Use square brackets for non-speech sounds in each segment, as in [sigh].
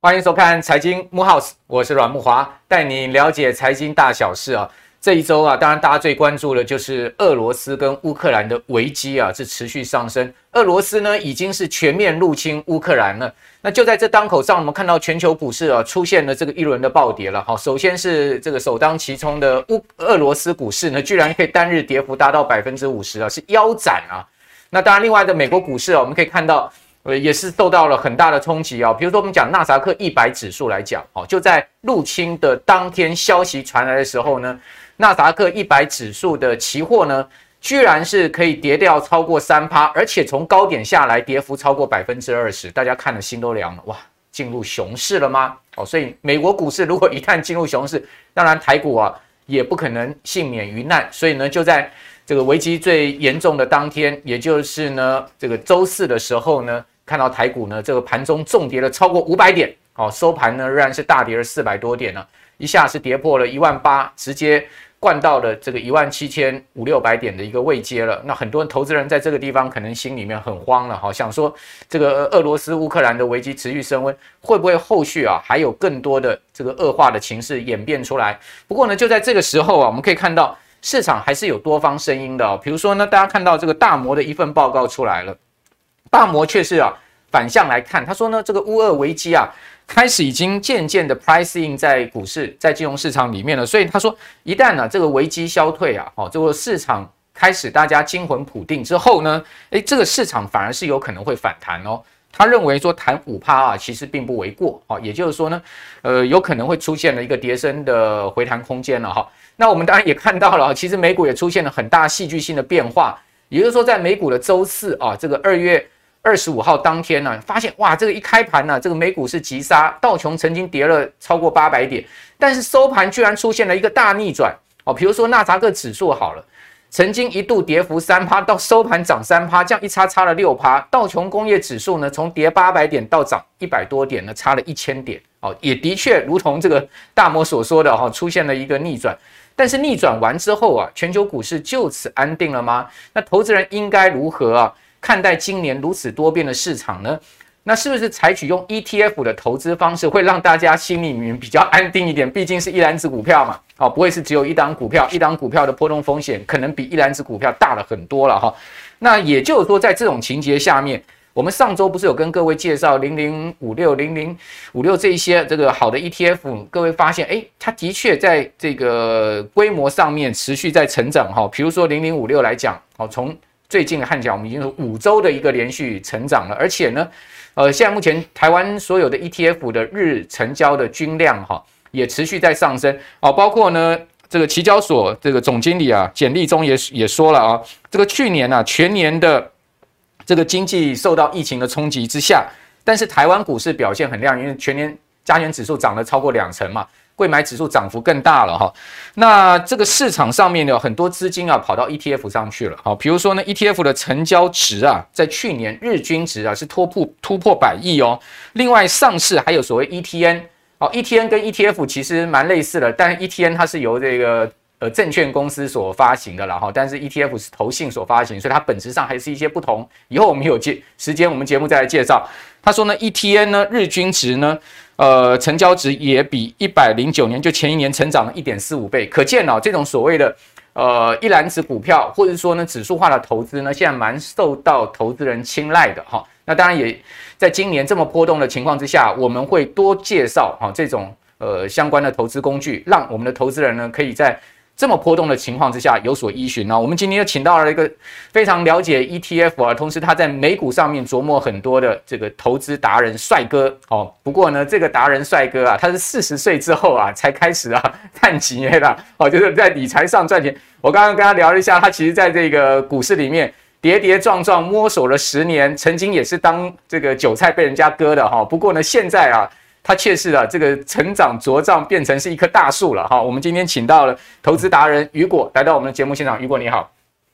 欢迎收看财经木 House，我是阮木华，带你了解财经大小事啊。这一周啊，当然大家最关注的就是俄罗斯跟乌克兰的危机啊，是持续上升。俄罗斯呢已经是全面入侵乌克兰了。那就在这当口上，我们看到全球股市啊出现了这个一轮的暴跌了。好，首先是这个首当其冲的乌俄罗斯股市呢，居然可以单日跌幅达到百分之五十啊，是腰斩啊。那当然，另外的美国股市啊，我们可以看到。呃，也是受到了很大的冲击啊。比如说，我们讲纳斯克一百指数来讲，哦，就在入侵的当天消息传来的时候呢，纳斯达克一百指数的期货呢，居然是可以跌掉超过三趴，而且从高点下来跌幅超过百分之二十，大家看了心都凉了。哇，进入熊市了吗？哦，所以美国股市如果一旦进入熊市，当然台股啊也不可能幸免于难。所以呢，就在这个危机最严重的当天，也就是呢这个周四的时候呢。看到台股呢，这个盘中重跌了超过五百点，哦，收盘呢仍然是大跌了四百多点呢，一下是跌破了一万八，直接灌到了这个一万七千五六百点的一个位阶了。那很多投资人在这个地方可能心里面很慌了，哈，想说这个俄罗斯乌克兰的危机持续升温，会不会后续啊还有更多的这个恶化的情势演变出来？不过呢，就在这个时候啊，我们可以看到市场还是有多方声音的，哦比如说呢，大家看到这个大摩的一份报告出来了。大摩却是啊反向来看，他说呢，这个乌俄危机啊，开始已经渐渐的 pricing 在股市、在金融市场里面了。所以他说，一旦呢这个危机消退啊，哦，这个市场开始大家惊魂甫定之后呢，诶，这个市场反而是有可能会反弹哦。他认为说谈五趴啊，其实并不为过哦。也就是说呢，呃，有可能会出现了一个跌升的回弹空间了哈。那我们当然也看到了，其实美股也出现了很大戏剧性的变化，也就是说，在美股的周四啊，这个二月。二十五号当天呢，发现哇，这个一开盘呢，这个美股是急杀，道琼曾经跌了超过八百点，但是收盘居然出现了一个大逆转哦。比如说纳扎克指数好了，曾经一度跌幅三趴，到收盘涨三趴，这样一差差了六趴。道琼工业指数呢，从跌八百点到涨一百多点呢，差了一千点哦，也的确如同这个大摩所说的哈，出现了一个逆转。但是逆转完之后啊，全球股市就此安定了吗？那投资人应该如何啊？看待今年如此多变的市场呢？那是不是采取用 ETF 的投资方式会让大家心里面比较安定一点？毕竟是一篮子股票嘛，哦，不会是只有一档股票，一档股票的波动风险可能比一篮子股票大了很多了哈。那也就是说，在这种情节下面，我们上周不是有跟各位介绍零零五六零零五六这一些这个好的 ETF，各位发现，诶，它的确在这个规模上面持续在成长哈。比如说零零五六来讲，哦，从最近的看起来，我们已经是五周的一个连续成长了，而且呢，呃，现在目前台湾所有的 ETF 的日成交的均量哈，也持续在上升哦。包括呢，这个期交所这个总经理啊简立中也也说了啊，这个去年啊全年的这个经济受到疫情的冲击之下，但是台湾股市表现很亮，因为全年加权指数涨了超过两成嘛。柜买指数涨幅更大了哈，那这个市场上面有很多资金啊跑到 ETF 上去了，好，比如说呢 ETF 的成交值啊，在去年日均值啊是突破突破百亿哦。另外上市还有所谓 ETN，哦 ETN 跟 ETF 其实蛮类似的，但 ETN 它是由这个呃证券公司所发行的了哈，但是 ETF 是投信所发行，所以它本质上还是一些不同。以后我们有节时间，我们节目再来介绍。他说呢 ETN 呢日均值呢。呃，成交值也比一百零九年就前一年成长了一点四五倍，可见哦，这种所谓的呃一篮子股票，或者说呢指数化的投资呢，现在蛮受到投资人青睐的哈。那当然也在今年这么波动的情况之下，我们会多介绍哈这种呃相关的投资工具，让我们的投资人呢可以在。这么波动的情况之下有所依循呢？我们今天又请到了一个非常了解 ETF 啊，同时他在美股上面琢磨很多的这个投资达人帅哥哦。不过呢，这个达人帅哥啊，他是四十岁之后啊才开始啊探钱的哦，就是在理财上赚钱。我刚刚跟他聊了一下，他其实在这个股市里面跌跌撞撞摸索了十年，曾经也是当这个韭菜被人家割的哈。不过呢，现在啊。他确实啊，这个成长茁壮变成是一棵大树了哈。我们今天请到了投资达人雨果来到我们的节目现场。雨果你好，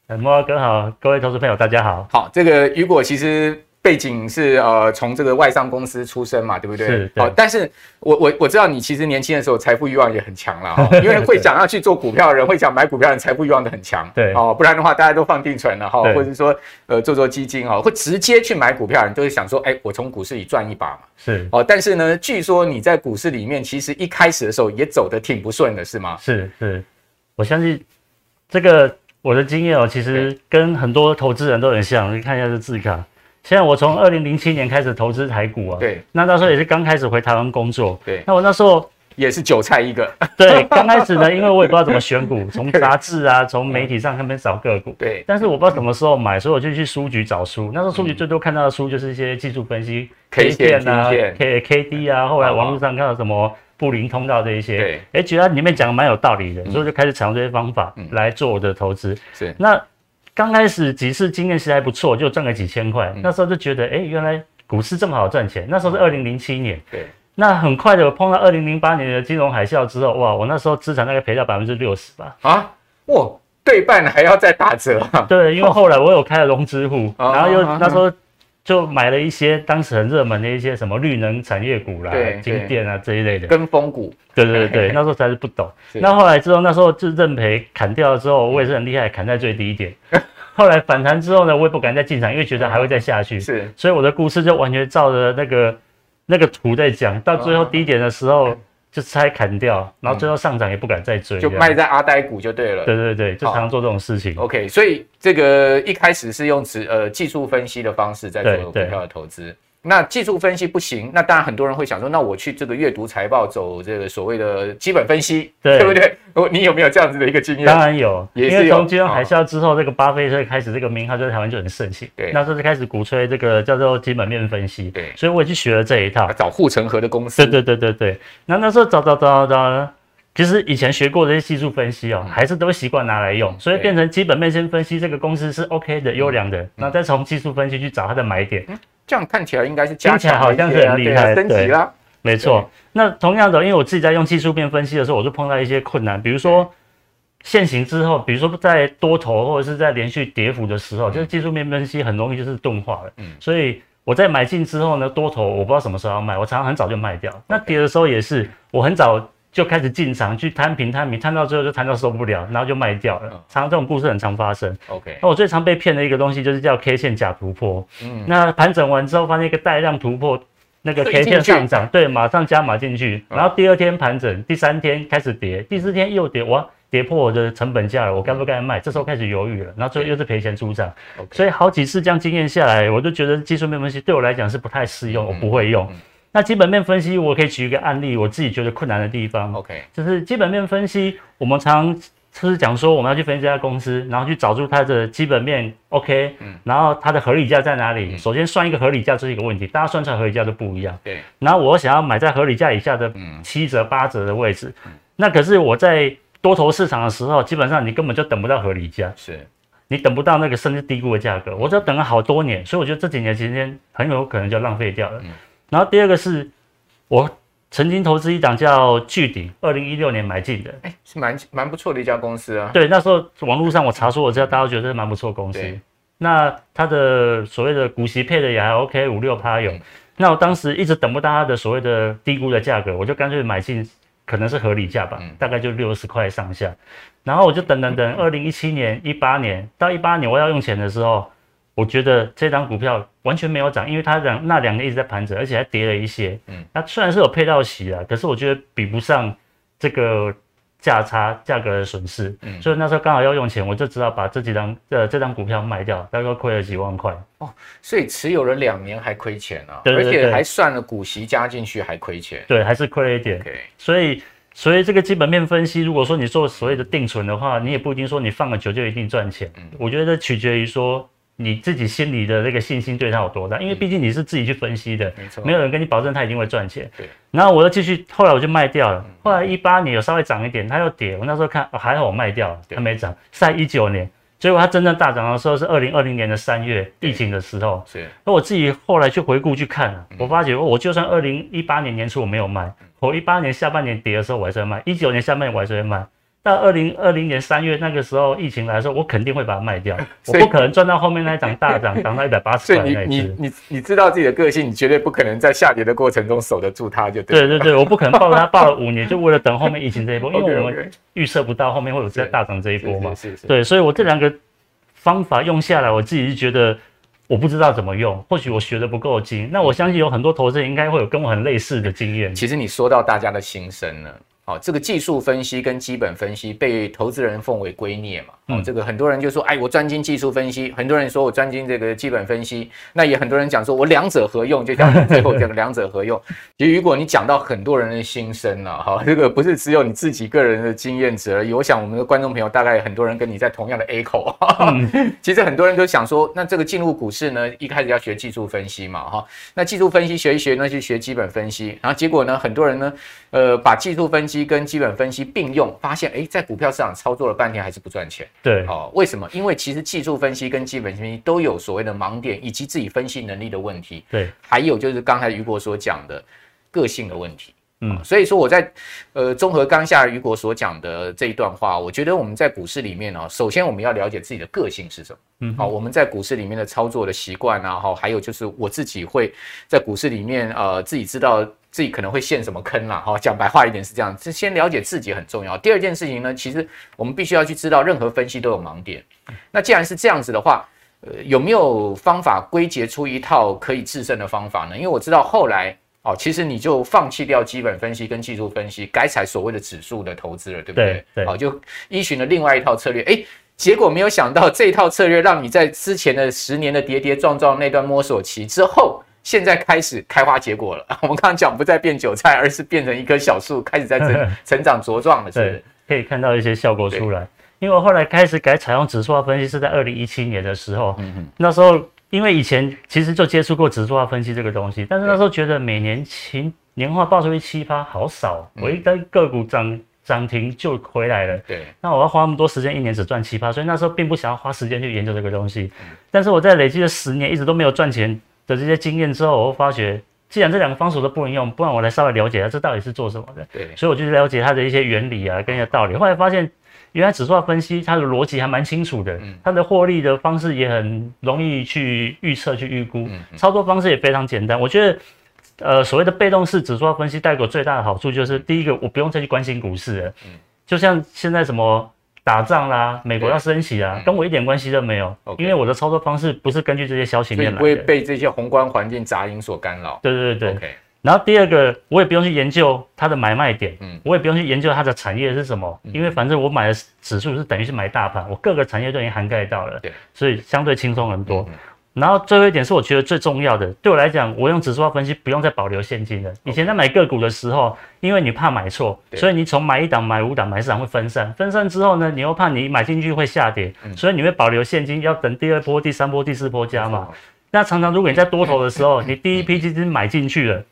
慕驊哥好，各位投资朋友大家好。好，这个雨果其实背景是呃，从这个外商公司出身嘛，对不对？是。好，但是我我我知道你其实年轻的时候财富欲望也很强了哈，[laughs] 因为会想要去做股票的人，会想买股票的人，财富欲望都很强。对。哦，不然的话，大家都放定存了哈，或者说呃做做基金哦，会直接去买股票的人，都会想说，哎，我从股市里赚一把嘛。是。哦，但是呢，据说你在股市里面其实一开始的时候也走得挺不顺的，是吗？是是，我相信这个我的经验哦，其实跟很多投资人都很像。你看一下这字卡。现在我从二零零七年开始投资台股啊，对，那那时候也是刚开始回台湾工作，对，那我那时候也是韭菜一个，对，刚开始呢，因为我也不知道怎么选股，[laughs] 从杂志啊，从媒体上那边找个股，对，但是我不知道什么时候买，所以我就去书局找书，那时候书局最多看到的书就是一些技术分析，K 线啊，K K D 啊，后来网络上看到什么布林通道这一些，对，哎，觉得里面讲的蛮有道理的，所以就开始采用这些方法来做我的投资，是，那。刚开始几次经验其实还不错，就赚个几千块。嗯、那时候就觉得，哎、欸，原来股市这么好赚钱。那时候是二零零七年，对。那很快的，我碰到二零零八年的金融海啸之后，哇，我那时候资产大概赔掉百分之六十吧。啊，哇，对半还要再打折。对，因为后来我有开了融资户，哦、[laughs] 然后又那时候就买了一些当时很热门的一些什么绿能产业股啦、金电啊这一类的跟风股。对对对对，[laughs] 那时候才是不懂。那后来之后，那时候就认赔砍掉了之后，我也是很厉害，砍在最低点。[laughs] 后来反弹之后呢，我也不敢再进场，因为觉得还会再下去。是，所以我的故事就完全照着那个那个图在讲。到最后低点的时候，就拆砍掉，然后最后上涨也不敢再追，就卖在阿呆股就对了。对对对，就常常做这种事情。OK，所以这个一开始是用指呃技术分析的方式在做股票的投资。那技术分析不行，那当然很多人会想说，那我去这个阅读财报，走这个所谓的基本分析，对，[laughs] 对不对？你有没有这样子的一个经验？当然有，也是有，因为从金融海啸之后，哦、这个巴菲特开始这个名号在台湾就很盛行。对，那时候就开始鼓吹这个叫做基本面分析。对，所以我也去学了这一套，找护城河的公司。对对对对对。那那时候找找找找，其实以前学过的这些技术分析哦，嗯、还是都会习惯拿来用，所以变成基本面先分析这个公司是 OK 的、优良的，那、嗯、再从技术分析去找它的买点。嗯这样看起来应该是加起来好像是很厉害，升级了。没错。那同样的，因为我自己在用技术面分析的时候，我就碰到一些困难，比如说现行之后，比如说在多头或者是在连续跌幅的时候，就是技术面分析很容易就是钝化了。嗯。所以我在买进之后呢，多头我不知道什么时候要卖，我常常很早就卖掉。那跌的时候也是，我很早。就开始进场去摊平摊平，摊到最后就摊到受不了，然后就卖掉了。常常这种故事很常发生。OK，那我最常被骗的一个东西就是叫 K 线假突破。嗯，那盘整完之后发现一个带量突破，那个 K 线上涨，对，马上加码进去，然后第二天盘整，第三天开始跌，第四天又跌，哇，跌破我的成本价了，我该不该卖？这时候开始犹豫了，然后最后又是赔钱出场。所以好几次这样经验下来，我就觉得技术面分析对我来讲是不太适用，我不会用。那基本面分析，我可以举一个案例，我自己觉得困难的地方，OK，就是基本面分析，我们常就是讲说，我们要去分析这家公司，然后去找出它的基本面，OK，嗯，然后它的合理价在哪里？首先算一个合理价，这是一个问题，大家算出来合理价都不一样，对。然后我想要买在合理价以下的七折八折的位置，那可是我在多头市场的时候，基本上你根本就等不到合理价，是，你等不到那个甚至低估的价格，我只要等了好多年，所以我觉得这几年时间很有可能就浪费掉了。然后第二个是，我曾经投资一档叫巨鼎，二零一六年买进的，哎，是蛮蛮不错的一家公司啊。对，那时候网络上我查出，我知道大家都觉得是蛮不错公司。对那它的所谓的股息配的也还 OK，五六趴有。嗯、那我当时一直等不到它的所谓的低估的价格，我就干脆买进，可能是合理价吧，嗯、大概就六十块上下。然后我就等等等，[laughs] 二零一七年、一八年到一八年我要用钱的时候。我觉得这张股票完全没有涨，因为它两那两个一直在盘整，而且还跌了一些。嗯，那虽然是有配到息啊，可是我觉得比不上这个价差价格的损失。嗯，所以那时候刚好要用钱，我就知道把这几张呃这张股票卖掉，大概亏了几万块。哦，所以持有了两年还亏钱啊？对，对，对，而且还算了股息加进去还亏钱。对，还是亏了一点。所以所以这个基本面分析，如果说你做所谓的定存的话，你也不一定说你放了久就一定赚钱。嗯，我觉得取决于说。你自己心里的那个信心对他有多大？因为毕竟你是自己去分析的，没错，没有人跟你保证他一定会赚钱。对。然后我又继续，后来我就卖掉了。后来一八年有稍微涨一点，它又跌。我那时候看，哦，还好我卖掉了，它没涨。在一九年，结果它真正大涨的时候是二零二零年的三月，疫情的时候。是。那我自己后来去回顾去看了，我发觉我就算二零一八年年初我没有卖，我一八年下半年跌的时候我还是会卖，一九年下半年我还是会卖。到二零二零年三月那个时候疫情来的时候，我肯定会把它卖掉，[laughs] 我不可能赚到后面那一涨大涨，涨到一百八十块那一所以你你你你知道自己的个性，你绝对不可能在下跌的过程中守得住它，就对。对对对，我不可能抱着它抱了五年，就为了等后面疫情这一波，[laughs] 因为我们预测不到后面会有再大涨这一波嘛。是是是。对，所以我这两个方法用下来，我自己是觉得。我不知道怎么用，或许我学的不够精。那我相信有很多投资人应该会有跟我很类似的经验。其实你说到大家的心声了。好，这个技术分析跟基本分析被投资人奉为圭臬嘛。哦，这个很多人就说，哎，我专精技术分析；很多人说我专精这个基本分析。那也很多人讲说我两者合用，就讲最后讲的两者合用。[laughs] 其实如果你讲到很多人的心声了，哈，这个不是只有你自己个人的经验值而已。我想我们的观众朋友大概很多人跟你在同样的 A 口。其实很多人都想说，那这个进入股市呢，一开始要学技术分析嘛，哈。那技术分析学一学呢，就学基本分析。然后结果呢，很多人呢，呃，把技术分析跟基本分析并用，发现哎，在股票市场操作了半天还是不赚钱。对，好，为什么？因为其实技术分析跟基本分析都有所谓的盲点，以及自己分析能力的问题。对，还有就是刚才雨果所讲的个性的问题。嗯，所以说我在呃综合刚下雨果所讲的这一段话，我觉得我们在股市里面呢，首先我们要了解自己的个性是什么。嗯，好，我们在股市里面的操作的习惯啊，哈，还有就是我自己会在股市里面呃自己知道。自己可能会陷什么坑啦？哈，讲白话一点是这样，是先了解自己很重要。第二件事情呢，其实我们必须要去知道，任何分析都有盲点。那既然是这样子的话，呃，有没有方法归结出一套可以制胜的方法呢？因为我知道后来哦，其实你就放弃掉基本分析跟技术分析，改采所谓的指数的投资了，对不对？好，就依循了另外一套策略。诶，结果没有想到这一套策略让你在之前的十年的跌跌撞撞那段摸索期之后。现在开始开花结果了。[laughs] 我们刚刚讲不再变韭菜，而是变成一棵小树，开始在成 [laughs] 成长茁壮了，是不是？对，可以看到一些效果出来。因为我后来开始改采用指数化分析，是在二零一七年的时候。嗯哼。那时候因为以前其实就接触过指数化分析这个东西，但是那时候觉得每年期年化报酬率七趴好少，我一旦个股涨涨停就回来了。对。那我要花那么多时间，一年只赚七趴，所以那时候并不想要花时间去研究这个东西。但是我在累积了十年，一直都没有赚钱。的这些经验之后，我会发觉，既然这两个方式都不能用，不然我来稍微了解一下这到底是做什么的。对，所以我就去了解它的一些原理啊，跟一些道理。后来发现，原来指数化分析它的逻辑还蛮清楚的，它的获利的方式也很容易去预测、去预估，操作方式也非常简单。我觉得，呃，所谓的被动式指数化分析带给我最大的好处就是，第一个，我不用再去关心股市了，嗯就像现在什么。打仗啦，美国要升息啊，跟我一点关系都没有，因为我的操作方式不是根据这些消息面来不会被这些宏观环境杂音所干扰。对对对对。然后第二个，我也不用去研究它的买卖点，嗯，我也不用去研究它的产业是什么，因为反正我买的指数是等于是买大盘，我各个产业都已经涵盖到了，对，所以相对轻松很多。然后最后一点是我觉得最重要的，对我来讲，我用指数化分析不用再保留现金了。以前在买个股的时候，因为你怕买错，所以你从买一档、买五档、买四档会分散，分散之后呢，你又怕你买进去会下跌，所以你会保留现金，要等第二波、第三波、第四波加嘛。那常常如果你在多头的时候，你第一批基金买进去了。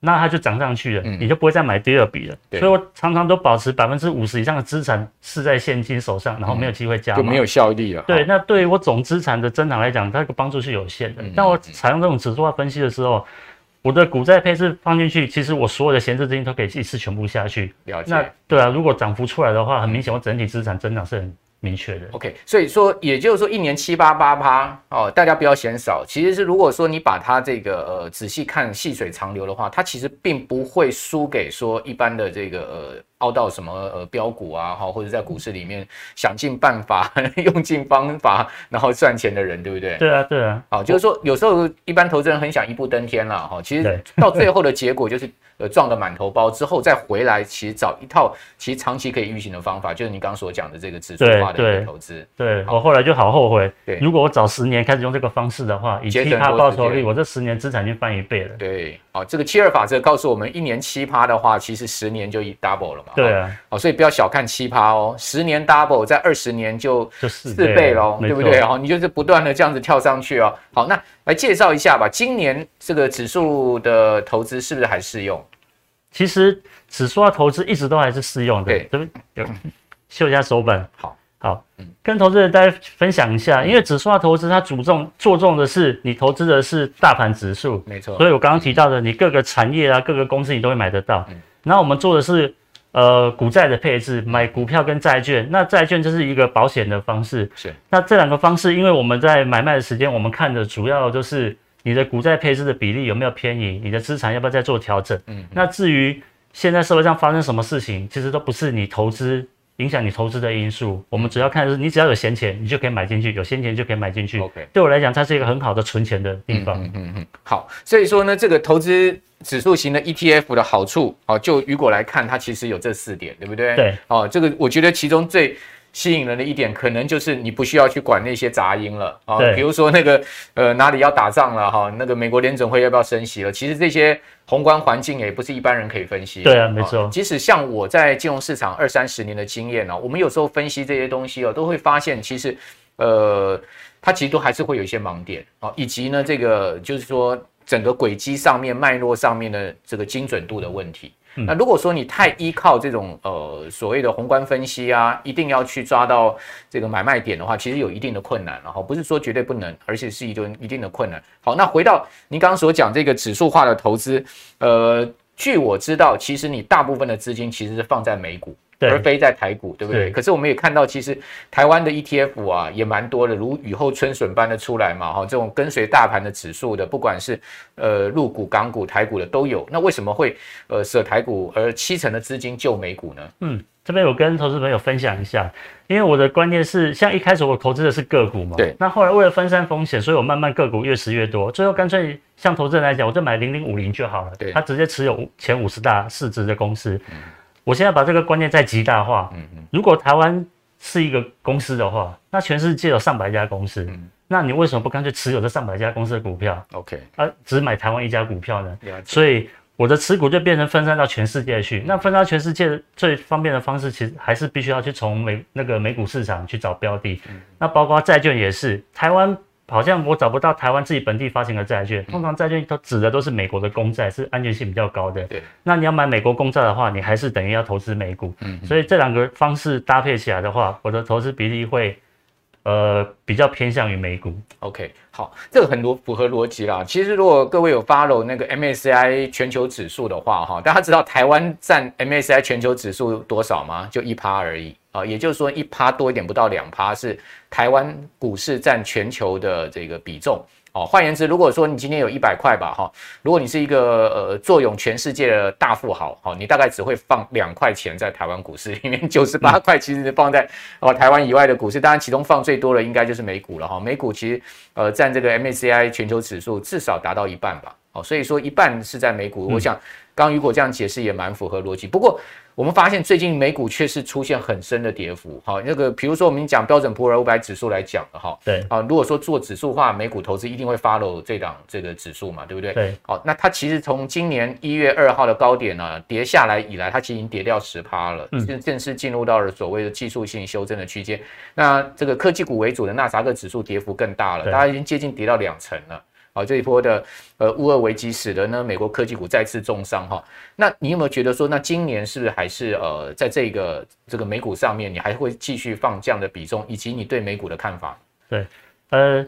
那它就涨上去了，你就不会再买第二笔了。所以我常常都保持百分之五十以上的资产是在现金手上，然后没有机会加码，就没有效益了。对，那对于我总资产的增长来讲，它的帮助是有限的。但我采用这种指数化分析的时候，我的股债配置放进去，其实我所有的闲置资金都可以一次全部下去。了解。那对啊，如果涨幅出来的话，很明显我整体资产增长是很。明确的，OK，所以说，也就是说，一年七八八趴哦，大家不要嫌少。其实是如果说你把它这个呃仔细看细水长流的话，它其实并不会输给说一般的这个呃。凹到什么呃标股啊，哈，或者在股市里面想尽办法、[laughs] 用尽方法，然后赚钱的人，对不对？对啊，对啊。好，就是说有时候一般投资人很想一步登天了，哈，其实到最后的结果就是呃撞个满头包之后再回来，其实找一套其实长期可以运行的方法，就是你刚刚所讲的这个指数化的一个投资。对，对我后来就好后悔。对，如果我早十年开始用这个方式的话，以七趴报酬率，我这十年资产就翻一倍了。对，好，这个七二法则告诉我们，一年七趴的话，其实十年就一 double 了。对啊，哦，所以不要小看七趴哦，十年 double 在二十年就四倍喽，对不对？哦，你就是不断的这样子跳上去哦。好，那来介绍一下吧，今年这个指数的投资是不是还适用？其实指数化投资一直都还是适用的。对，这边有秀一下手本。好，好，跟投资人大家分享一下，因为指数化投资它主重做重的是你投资的是大盘指数，没错。所以我刚刚提到的，你各个产业啊，各个公司你都会买得到。然后我们做的是。呃股债的配置，买股票跟债券。那债券就是一个保险的方式。是。那这两个方式，因为我们在买卖的时间，我们看的主要就是你的股债配置的比例有没有偏移，你的资产要不要再做调整。嗯。那至于现在社会上发生什么事情，其实都不是你投资。影响你投资的因素，我们只要看的是你只要有闲钱，你就可以买进去，有闲钱就可以买进去。OK，对我来讲，它是一个很好的存钱的地方。嗯嗯嗯。好，所以说呢，这个投资指数型的 ETF 的好处，哦，就雨果来看，它其实有这四点，对不对？对。哦，这个我觉得其中最吸引人的一点，可能就是你不需要去管那些杂音了啊，比如说那个呃哪里要打仗了哈，那个美国联准会要不要升息了，其实这些。宏观环境也不是一般人可以分析的。对啊，没错。即使像我在金融市场二三十年的经验呢，我们有时候分析这些东西哦，都会发现其实，呃，它其实都还是会有一些盲点啊，以及呢，这个就是说整个轨迹上面、脉络上面的这个精准度的问题。那如果说你太依靠这种呃所谓的宏观分析啊，一定要去抓到这个买卖点的话，其实有一定的困难然后，不是说绝对不能，而且是一种一定的困难。好，那回到您刚刚所讲这个指数化的投资，呃，据我知道，其实你大部分的资金其实是放在美股。而非在台股，对不对？对。可是我们也看到，其实台湾的 ETF 啊也蛮多的，如雨后春笋般的出来嘛，哈，这种跟随大盘的指数的，不管是呃陆股、港股、台股的都有。那为什么会呃舍台股，而七成的资金救美股呢？嗯，这边我跟投资朋友分享一下，因为我的观念是，像一开始我投资的是个股嘛，对。那后来为了分散风险，所以我慢慢个股越持越多，最后干脆像投资人来讲，我就买零零五零就好了，对。他直接持有前五十大市值的公司。嗯我现在把这个观念再极大化。嗯嗯，如果台湾是一个公司的话，那全世界有上百家公司，嗯，那你为什么不干脆持有这上百家公司的股票？OK，啊，只买台湾一家股票呢？所以我的持股就变成分散到全世界去。那分散到全世界最方便的方式，其实还是必须要去从美那个美股市场去找标的。那包括债券也是，台湾。好像我找不到台湾自己本地发行的债券，通常债券都指的都是美国的公债，是安全性比较高的。对，那你要买美国公债的话，你还是等于要投资美股。嗯，所以这两个方式搭配起来的话，我的投资比例会呃比较偏向于美股。OK，好，这个很多符合逻辑啦。其实如果各位有 follow 那个 MSCI 全球指数的话，哈，大家知道台湾占 MSCI 全球指数多少吗？就一趴而已。啊，也就是说一趴多一点，不到两趴是台湾股市占全球的这个比重。哦，换言之，如果说你今天有一百块吧，哈，如果你是一个呃坐拥全世界的大富豪，哈，你大概只会放两块钱在台湾股市里面，九十八块其实是放在哦台湾以外的股市。当然，其中放最多的应该就是美股了，哈。美股其实呃占这个 MSCI 全球指数至少达到一半吧。哦，所以说一半是在美股。我想刚刚如果这样解释也蛮符合逻辑。不过。我们发现最近美股确实出现很深的跌幅，好，那个比如说我们讲标准普尔五百指数来讲的哈，对，啊，如果说做指数化美股投资，一定会 follow 这档这个指数嘛，对不对？对，好，那它其实从今年一月二号的高点呢、啊、跌下来以来，它其实已经跌掉十趴了，正正式进入到了所谓的技术性修正的区间。那这个科技股为主的纳斯达克指数跌幅更大了，大家已经接近跌到两成了。好，这一波的呃乌俄危机使得呢美国科技股再次重伤哈。那你有没有觉得说，那今年是不是还是呃在这个这个美股上面，你还会继续放这样的比重，以及你对美股的看法？对，呃，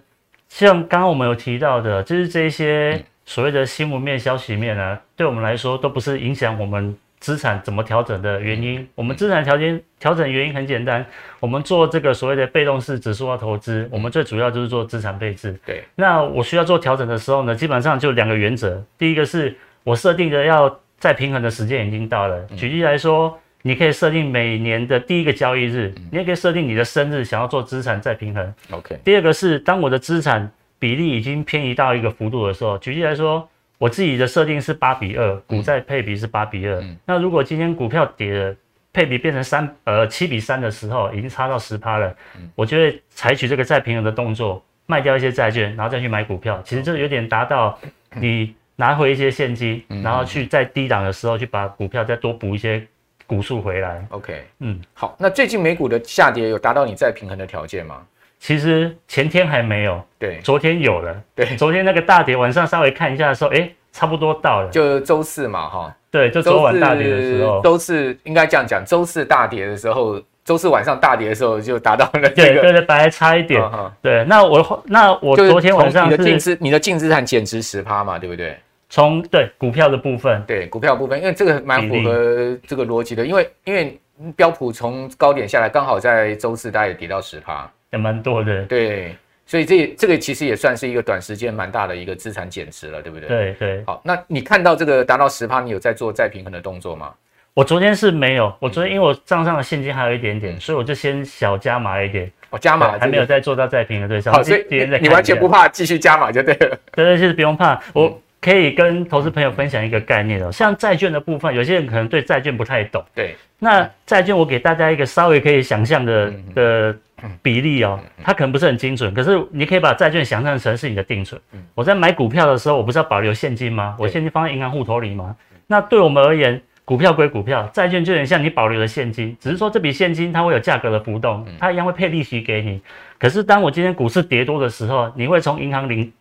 像刚刚我们有提到的，就是这些所谓的新闻面、消息面呢、啊，对我们来说都不是影响我们。资产怎么调整的原因？我们资产调节调整原因很简单，我们做这个所谓的被动式指数化投资，我们最主要就是做资产配置。对，那我需要做调整的时候呢，基本上就两个原则。第一个是我设定的要再平衡的时间已经到了。举例来说，你可以设定每年的第一个交易日，你也可以设定你的生日，想要做资产再平衡。OK。第二个是当我的资产比例已经偏移到一个幅度的时候，举例来说。我自己的设定是八比二，股债配比是八比二。那如果今天股票跌了，配比变成三呃七比三的时候，已经差到十趴了，我就会采取这个再平衡的动作，卖掉一些债券，然后再去买股票。其实就有点达到你拿回一些现金，然后去在低档的时候去把股票再多补一些股数回来。OK，嗯，好。那最近美股的下跌有达到你再平衡的条件吗？其实前天还没有，对，昨天有了，对，昨天那个大跌，晚上稍微看一下的时候，哎，差不多到了，就周四嘛，哈，对，就昨晚大跌的时候，周四应该这样讲，周四大跌的时候，周四晚上大跌的时候就达到了这个，对对对，本来差一点，对，那我那我昨天晚上你的净资你的净资产减值十趴嘛，对不对？从对股票的部分，对股票部分，因为这个蛮符合这个逻辑的，因为因为标普从高点下来，刚好在周四大概也跌到十趴，[laughs] 也蛮多的。对，所以这这个其实也算是一个短时间蛮大的一个资产减值了，对不对？对对。好，那你看到这个达到十趴，你有在做再平衡的动作吗？我昨天是没有，我昨天因为我账上的现金还有一点点，嗯、所以我就先小加码一点。哦，加码还没有再做到再平衡对象。好，所以你完全不怕继续加码就对了。对对，其实不用怕。我可以跟投资朋友分享一个概念哦，像债券的部分，有些人可能对债券不太懂。对。那债券我给大家一个稍微可以想象的的比例哦，它可能不是很精准，可是你可以把债券想象成是你的定存。我在买股票的时候，我不是要保留现金吗？我现金放在银行户头里吗？那对我们而言，股票归股票，债券就有点像你保留的现金，只是说这笔现金它会有价格的浮动，它一样会配利息给你。可是当我今天股市跌多的时候，你会从银行领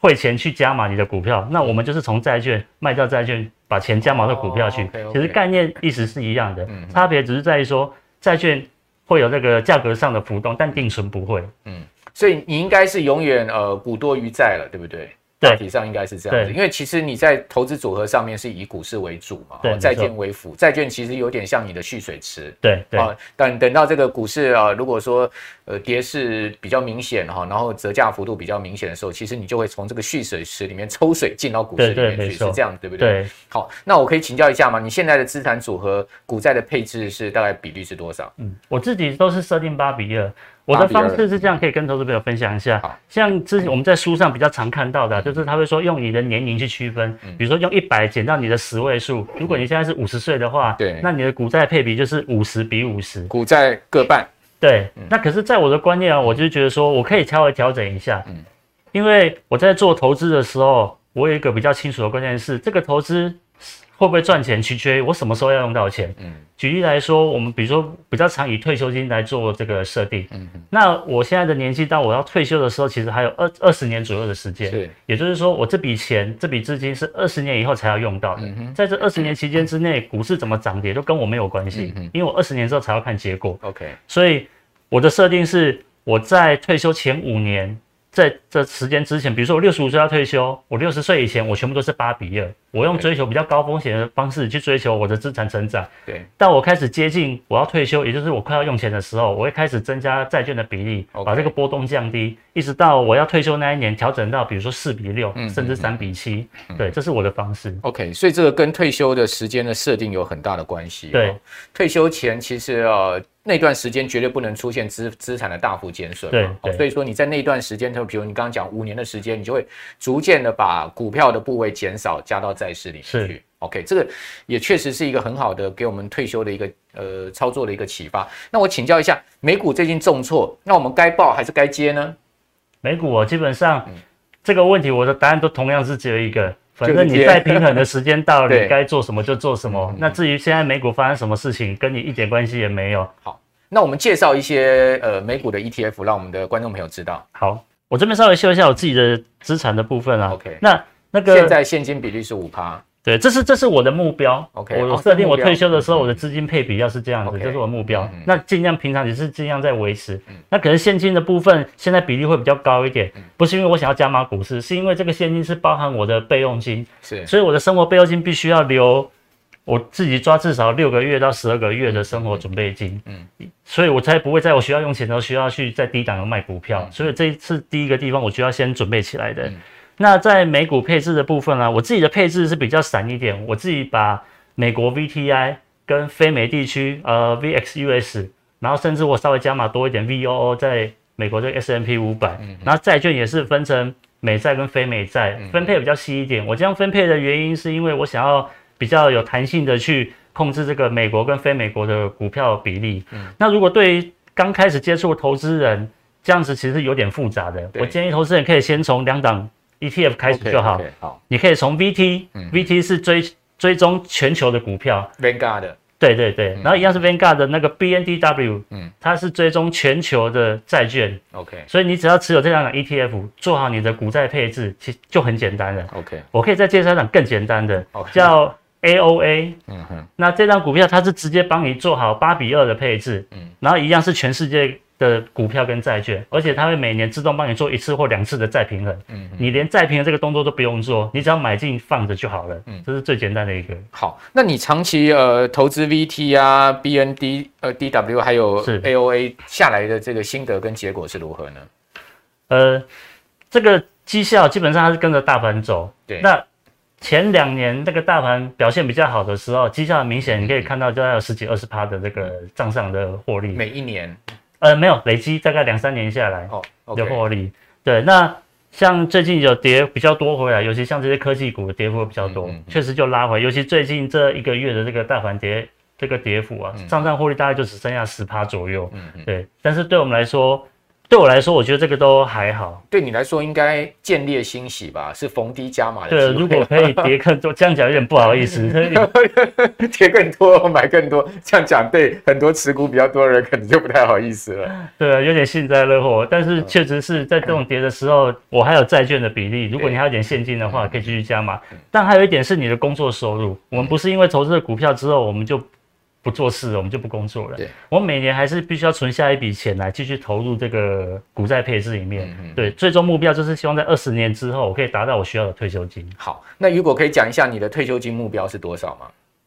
汇钱去加码你的股票，那我们就是从债券卖掉债券，把钱加码到股票去。其实概念意思是一样的，差别只是在于说债券会有那个价格上的浮动，但定存不会。嗯，所以你应该是永远呃股多于债了，对不对？大体上应该是这样子，因为其实你在投资组合上面是以股市为主嘛，债券为辅。债券其实有点像你的蓄水池，对对。啊，等等到这个股市啊，如果说呃跌势比较明显哈，然后折价幅度比较明显的时候，其实你就会从这个蓄水池里面抽水进到股市里面去，是这样对不对？对。好，那我可以请教一下吗？你现在的资产组合股债的配置是大概比率是多少？嗯，我自己都是设定八比二。我的方式是这样，可以跟投资朋友分享一下。像之前我们在书上比较常看到的，就是他会说用你的年龄去区分，比如说用一百减到你的十位数。如果你现在是五十岁的话，对，那你的股债配比就是五十比五十，股债各半。对，那可是，在我的观念啊，我就觉得说我可以稍微调整一下，因为我在做投资的时候，我有一个比较清楚的观念是，这个投资。会不会赚钱取决于我什么时候要用到钱。嗯，举例来说，我们比如说比较常以退休金来做这个设定。嗯，那我现在的年纪到我要退休的时候，其实还有二二十年左右的时间。是，也就是说，我这笔钱这笔资金是二十年以后才要用到的。嗯，在这二十年期间之内，股市怎么涨跌都跟我没有关系。嗯，因为我二十年之后才要看结果。OK，所以我的设定是我在退休前五年。在这时间之前，比如说我六十五岁要退休，我六十岁以前我全部都是八比二，我用追求比较高风险的方式去追求我的资产成长。对，到我开始接近我要退休，也就是我快要用钱的时候，我会开始增加债券的比例，把这个波动降低，一直到我要退休那一年调整到比如说四比六，甚至三比七。对，这是我的方式。OK，所以这个跟退休的时间的设定有很大的关系。对，退休前其实呃。那段时间绝对不能出现资资产的大幅减损，对，所以说你在那段时间，就比如你刚刚讲五年的时间，你就会逐渐的把股票的部位减少，加到债市里面去。是 OK，这个也确实是一个很好的给我们退休的一个呃操作的一个启发。那我请教一下，美股最近重挫，那我们该报还是该接呢？美股我基本上这个问题，我的答案都同样是只有一个。反正你再平衡的时间到了，[laughs] 你该做什么就做什么。那至于现在美股发生什么事情，跟你一点关系也没有。好，那我们介绍一些呃美股的 ETF，让我们的观众朋友知道。好，我这边稍微秀一下我自己的资产的部分啊。OK，那那个现在现金比率是五趴。对，这是这是我的目标。OK，我设定我退休的时候，我的资金配比要是这样子，这是我的目标。那尽量平常也是尽量在维持。那可能现金的部分现在比例会比较高一点，不是因为我想要加码股市，是因为这个现金是包含我的备用金，是，所以我的生活备用金必须要留，我自己抓至少六个月到十二个月的生活准备金。嗯，所以我才不会在我需要用钱的时候需要去在低档卖股票。所以这一次第一个地方我需要先准备起来的。那在美股配置的部分呢、啊，我自己的配置是比较散一点，我自己把美国 VTI 跟非美地区呃 VXUS，然后甚至我稍微加码多一点 VOO 在美国这个 S&P 五百，然后债券也是分成美债跟非美债，分配比较细一点。我这样分配的原因是因为我想要比较有弹性的去控制这个美国跟非美国的股票比例。那如果对于刚开始接触投资人，这样子其实有点复杂的。我建议投资人可以先从两档。ETF 开始就好，okay, okay, 好，你可以从 VT，VT、嗯、VT 是追追踪全球的股票，Vanguard。的，对对对，嗯、然后一样是 Vanguard 的那个 BNDW，嗯，它是追踪全球的债券，OK，所以你只要持有这两档 ETF，做好你的股债配置，其实就很简单了，OK，我可以再介绍一档更简单的，Okay. 叫 AOA，嗯哼，那这张股票它是直接帮你做好八比二的配置，嗯，然后一样是全世界。的股票跟债券，而且它会每年自动帮你做一次或两次的再平衡。嗯，你连再平衡这个动作都不用做，你只要买进放着就好了。嗯，这是最简单的一个。好，那你长期呃投资 VT 啊、BND 呃 DW 还有 AOA 下来的这个心得跟结果是如何呢？呃，这个绩效基本上它是跟着大盘走。对，那。前两年这个大盘表现比较好的时候，绩效很明显，你可以看到就要有十几二十趴的这个账上的获利。每一年，呃，没有累积，大概两三年下来哦，okay、有获利。对，那像最近有跌比较多回来，尤其像这些科技股的跌幅比较多，确、嗯嗯、实就拉回。尤其最近这一个月的这个大盘跌这个跌幅啊，账上获利大概就只剩下十趴左右。对，但是对我们来说。对我来说，我觉得这个都还好。对你来说，应该见猎欣喜吧？是逢低加码的。对，如果可以 [laughs] 跌更多，这样讲有点不好意思。[laughs] 跌更多，买更多，这样讲对很多持股比较多的人可能就不太好意思了。对啊，有点幸灾乐祸。但是确实是在这种跌的时候，我还有债券的比例。如果你还有点现金的话，可以继续加码。但还有一点是你的工作收入。我们不是因为投资了股票之后，我们就。不做事，我们就不工作了。对，我每年还是必须要存下一笔钱来继续投入这个股债配置里面。嗯嗯。对，最终目标就是希望在二十年之后，我可以达到我需要的退休金。好，那如果可以讲一下你的退休金目标是多少吗？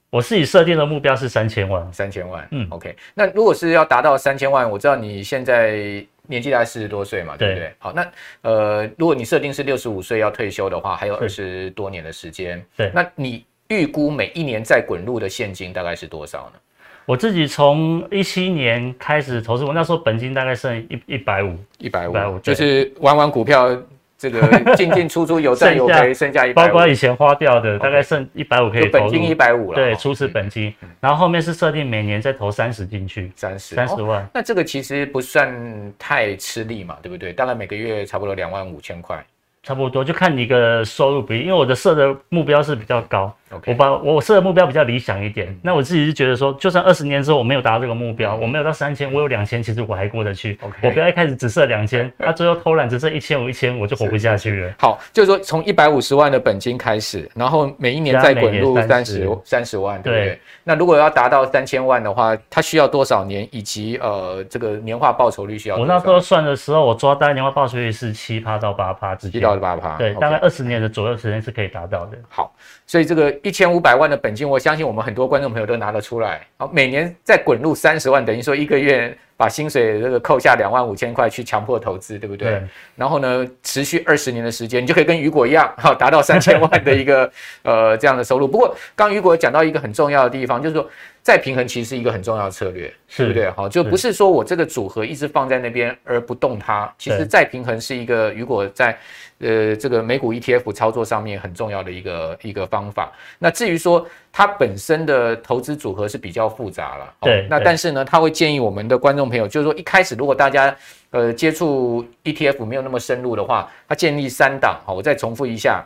我自己设定的目标是三千万。三千万，嗯，OK。那如果是要达到三千万，我知道你现在年纪大概四十多岁嘛，对不对？对。好，那呃，如果你设定是六十五岁要退休的话，还有二十多年的时间。对。那你预估每一年再滚入的现金大概是多少呢？我自己从一七年开始投资，我那时候本金大概剩一一百五，一百五，就是玩玩股票，这个 [laughs] 进进出出有赚有赔，剩下一百，包括以前花掉的，大概剩一百五可以投入。本金一百五了，对，初始本金，然后后面是设定每年再投三十进去，三十，三十万。那这个其实不算太吃力嘛，对不对？大概每个月差不多两万五千块。差不多，就看你一个收入比例，因为我的设的目标是比较高。我把我设的目标比较理想一点。嗯、那我自己是觉得说，就算二十年之后我没有达到这个目标，嗯、我没有到三千，我有两千，其实我还过得去。我不要一开始只设两千，那 [laughs] 最后偷懒只剩一千五，一千我就活不下去了。好，就是说从一百五十万的本金开始，然后每一年再滚入三十三十万，对不对？对，那如果要达到三千万的话，它需要多少年？以及呃，这个年化报酬率需要多少？我那时候算的时候，我抓大概年化报酬率是七趴到八趴之间，七到八趴，对大概二十年的左右时间是可以达到的。好，所以这个一千五百万的。本金，我相信我们很多观众朋友都拿得出来。好，每年再滚入三十万，等于说一个月把薪水这个扣下两万五千块去强迫投资，对不对？对。然后呢，持续二十年的时间，你就可以跟雨果一样，[laughs] 好，达到三千万的一个呃这样的收入。不过，刚雨果讲到一个很重要的地方，就是说再平衡其实是一个很重要的策略，对不对？好，就不是说我这个组合一直放在那边而不动它，其实再平衡是一个如果在。呃，这个美股 ETF 操作上面很重要的一个一个方法。那至于说它本身的投资组合是比较复杂了，对、哦。那但是呢，他会建议我们的观众朋友，就是说一开始如果大家呃接触 ETF 没有那么深入的话，他建议三档。好，我再重复一下。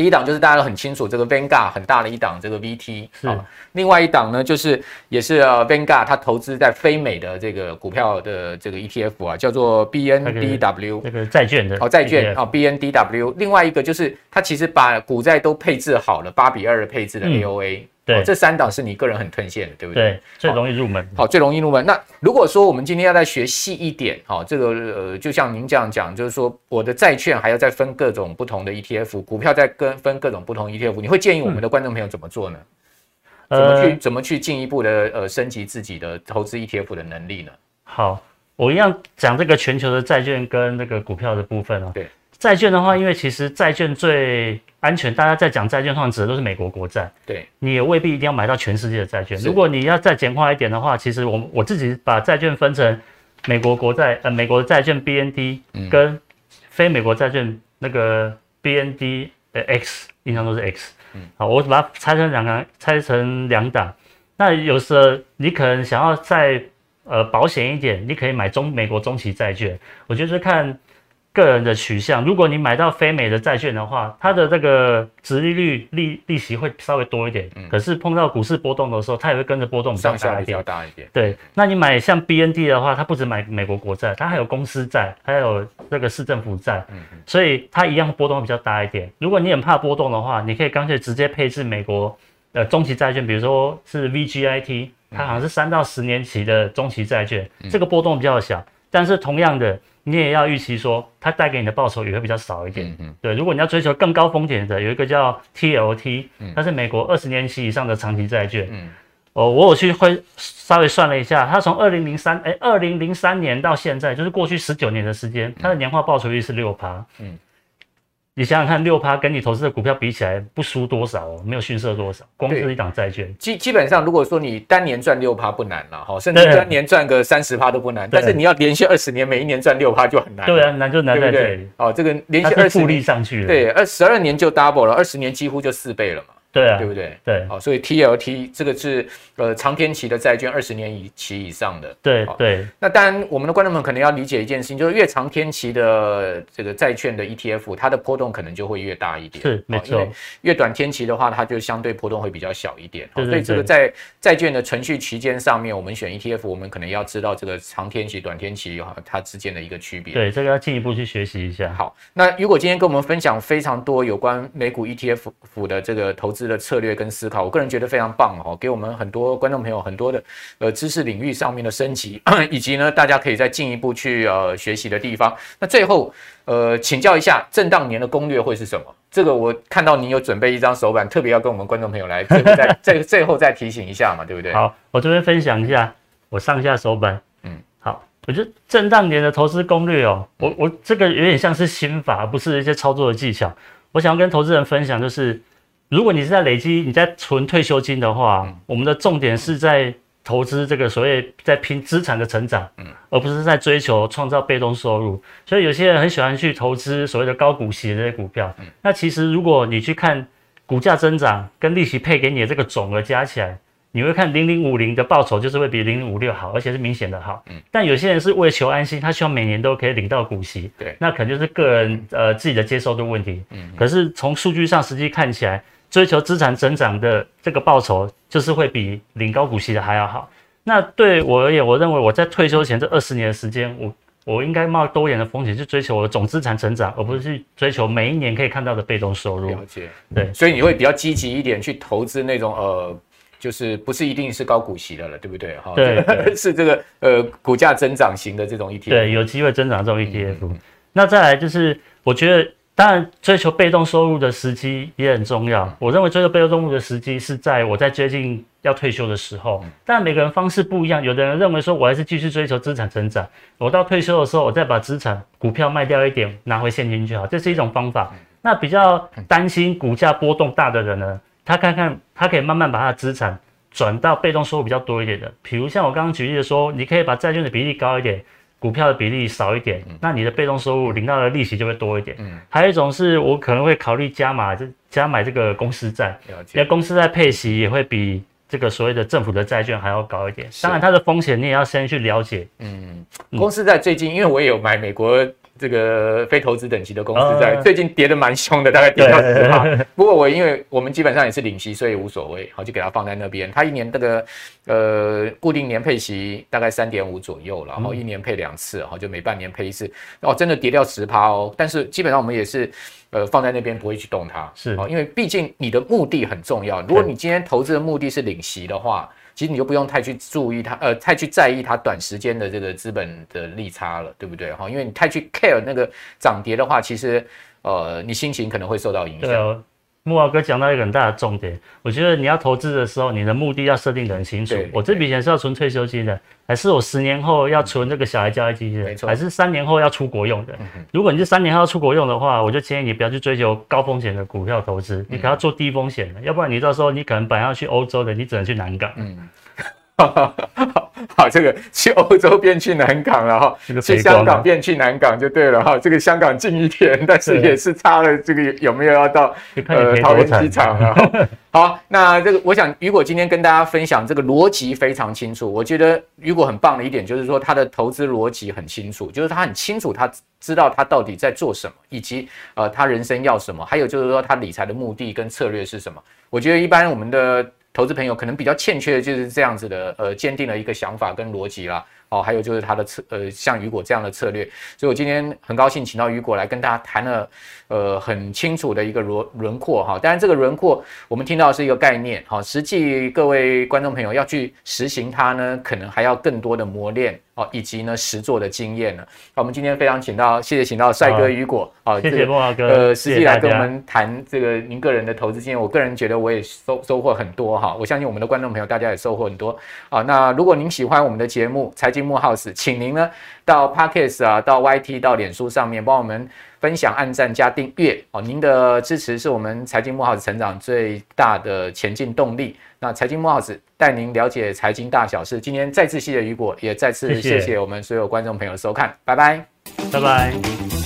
第一档就是大家都很清楚，这个 Vanguard 很大的一档，这个 VT 好、哦。另外一档呢，就是也是呃 Vanguard 它投资在非美的这个股票的这个 ETF 啊，叫做 BNDW。那个债券的。哦，债券啊、哦、BNDW。另外一个就是它其实把股债都配置好了，八比二的配置的 AOA。嗯对、哦，这三档是你个人很推荐的，对不对？对，最容易入门。好，最容易入门。那如果说我们今天要再学细一点，好、哦，这个呃，就像您这样讲，就是说我的债券还要再分各种不同的 ETF，股票再跟分各种不同 ETF，你会建议我们的观众朋友怎么做呢？嗯、怎么去怎么去进一步的呃升级自己的投资 ETF 的能力呢？好，我一样讲这个全球的债券跟那个股票的部分哦。对。债券的话，因为其实债券最安全，大家在讲债券，通常指的都是美国国债。对，你也未必一定要买到全世界的债券。如果你要再简化一点的话，其实我我自己把债券分成美国国债，呃，美国的债券 BND 跟非美国债券那个 BND 呃 X，印象都是 X。嗯，好，我把它拆成两个，拆成两档。那有时候你可能想要再呃保险一点，你可以买中美国中期债券。我觉得是看。个人的取向，如果你买到非美的债券的话，它的这个殖利率利利息会稍微多一点，嗯，可是碰到股市波动的时候，它也会跟着波动比较大一点。比较大一点。对，那你买像 BND 的话，它不止买美国国债，它还有公司债，还有那个市政府债，嗯，所以它一样波动比较大一点。如果你很怕波动的话，你可以干脆直接配置美国的中期债券，比如说是 VGIT，它好像是三到十年期的中期债券，这个波动比较小。但是同样的，你也要预期说，它带给你的报酬也会比较少一点。嗯嗯。对，如果你要追求更高风险的，有一个叫 TLT，它是美国二十年期以上的长期债券。嗯。哦，我有去会稍微算了一下，它从二零零三哎，二零零三年到现在，就是过去十九年的时间，它的年化报酬率是六趴。嗯。你想想看，六趴跟你投资的股票比起来，不输多少哦，没有逊色多少。光是一档债券，基基本上，如果说你单年赚六趴不难了哈，甚至单年赚个三十趴都不难。但是你要连续二十年，每一年赚六趴就很难。对啊，难就难在这里。哦，这个连续二十年复利上去了，对，二十二年就 double 了，二十年几乎就四倍了嘛。对啊，对不对？对，好，所以 TLT 这个是呃长天期的债券，二十年以期以上的。对对。那当然，我们的观众们可能要理解一件事情，就是越长天期的这个债券的 ETF，它的波动可能就会越大一点。是，没错。越短天期的话，它就相对波动会比较小一点。对，所以这个在债券的存续期间上面，我们选 ETF，我们可能要知道这个长天期、短天期哈它之间的一个区别。对，这个要进一步去学习一下。好，那如果今天跟我们分享非常多有关美股 ETF 的这个投资的策略跟思考，我个人觉得非常棒哦，给我们很多观众朋友很多的呃知识领域上面的升级，[coughs] 以及呢大家可以再进一步去呃学习的地方。那最后呃请教一下，震荡年的攻略会是什么？这个我看到你有准备一张手板，特别要跟我们观众朋友来最后再 [laughs] 最最后再提醒一下嘛，对不对？好，我这边分享一下我上下手板。嗯，好，我觉得震荡年的投资攻略哦，我我这个有点像是心法，不是一些操作的技巧。我想要跟投资人分享就是。如果你是在累积，你在存退休金的话，嗯、我们的重点是在投资这个所谓在拼资产的成长，嗯，而不是在追求创造被动收入。所以有些人很喜欢去投资所谓的高股息的这些股票，嗯，那其实如果你去看股价增长跟利息配给你的这个总额加起来，你会看零零五零的报酬就是会比零零五六好，而且是明显的好。嗯，但有些人是为求安心，他希望每年都可以领到股息，对，那可能就是个人呃自己的接受度问题。嗯，可是从数据上实际看起来。追求资产增长的这个报酬，就是会比领高股息的还要好。那对我而言，我认为我在退休前这二十年的时间，我我应该冒多一点的风险去追求我的总资产成长，而不是去追求每一年可以看到的被动收入。了解，对，所以你会比较积极一点去投资那种呃，就是不是一定是高股息的了，对不对？哈，对，[laughs] 是这个呃股价增长型的这种 ETF，对，有机会增长这种 ETF。那再来就是，我觉得。当然，追求被动收入的时机也很重要。我认为追求被动收入的时机是在我在接近要退休的时候。但每个人方式不一样，有的人认为说我还是继续追求资产成长，我到退休的时候我再把资产股票卖掉一点，拿回现金就好，这是一种方法。那比较担心股价波动大的人呢，他看看他可以慢慢把他的资产转到被动收入比较多一点的，比如像我刚刚举例的说，你可以把债券的比例高一点。股票的比例少一点，那你的被动收入领到的利息就会多一点。嗯，还有一种是我可能会考虑加码，就加买这个公司债，因为公司债配息也会比这个所谓的政府的债券还要高一点。当然，它的风险你也要先去了解。嗯，公司债最近，因为我也有买美国。这个非投资等级的公司在最近跌得蛮凶的，大概跌到十趴。不过我因为我们基本上也是领息，所以无所谓，好就给它放在那边。它一年这个呃固定年配息大概三点五左右了，然后一年配两次，好就每半年配一次。哦，真的跌掉十趴哦。但是基本上我们也是呃放在那边不会去动它，是哦，因为毕竟你的目的很重要。如果你今天投资的目的是领息的话。其实你就不用太去注意它，呃，太去在意它短时间的这个资本的利差了，对不对？哈，因为你太去 care 那个涨跌的话，其实，呃，你心情可能会受到影响。慕驊哥讲到一个很大的重点，我觉得你要投资的时候，你的目的要设定得很清楚。我这笔钱是要存退休金的，还是我十年后要存这个小孩教育基金的？还是三年后要出国用的？如果你是三年后要出国用的话，我就建议你不要去追求高风险的股票投资，你可要做低风险的，要不然你到时候你可能本来要去欧洲的，你只能去南港。嗯。[laughs] 好，这个去欧洲变去南港了哈，去香港变去南港就对了哈。这个香港近一点，但是也是差了这个有没有要到呃桃园机场了。[laughs] 好，那这个我想雨果今天跟大家分享这个逻辑非常清楚。我觉得雨果很棒的一点就是说他的投资逻辑很清楚，就是他很清楚他知道他到底在做什么，以及呃他人生要什么，还有就是说他理财的目的跟策略是什么。我觉得一般我们的。投资朋友可能比较欠缺的就是这样子的呃坚定的一个想法跟逻辑啦，哦，还有就是他的策呃像雨果这样的策略，所以我今天很高兴请到雨果来跟大家谈了呃很清楚的一个轮轮廓哈，当然这个轮廓我们听到是一个概念哈，实际各位观众朋友要去实行它呢，可能还要更多的磨练。哦，以及呢实作的经验呢。好，我们今天非常请到，谢谢请到帅哥雨果，好，谢谢慕驊哥，呃，实际来跟我们谈这个您个人的投资经验，我个人觉得我也收收获很多哈，我相信我们的观众朋友大家也收获很多啊。那如果您喜欢我们的节目《财经幕 House》，请您呢到 Podcast 啊，到 YT，到脸书上面帮我们。分享、按赞、加订阅哦！您的支持是我们财经慕 House 成长最大的前进动力。那财经木 House 带您了解财经大小事。今天再次谢谢雨果，也再次谢谢我们所有观众朋友的收看，拜拜，拜拜。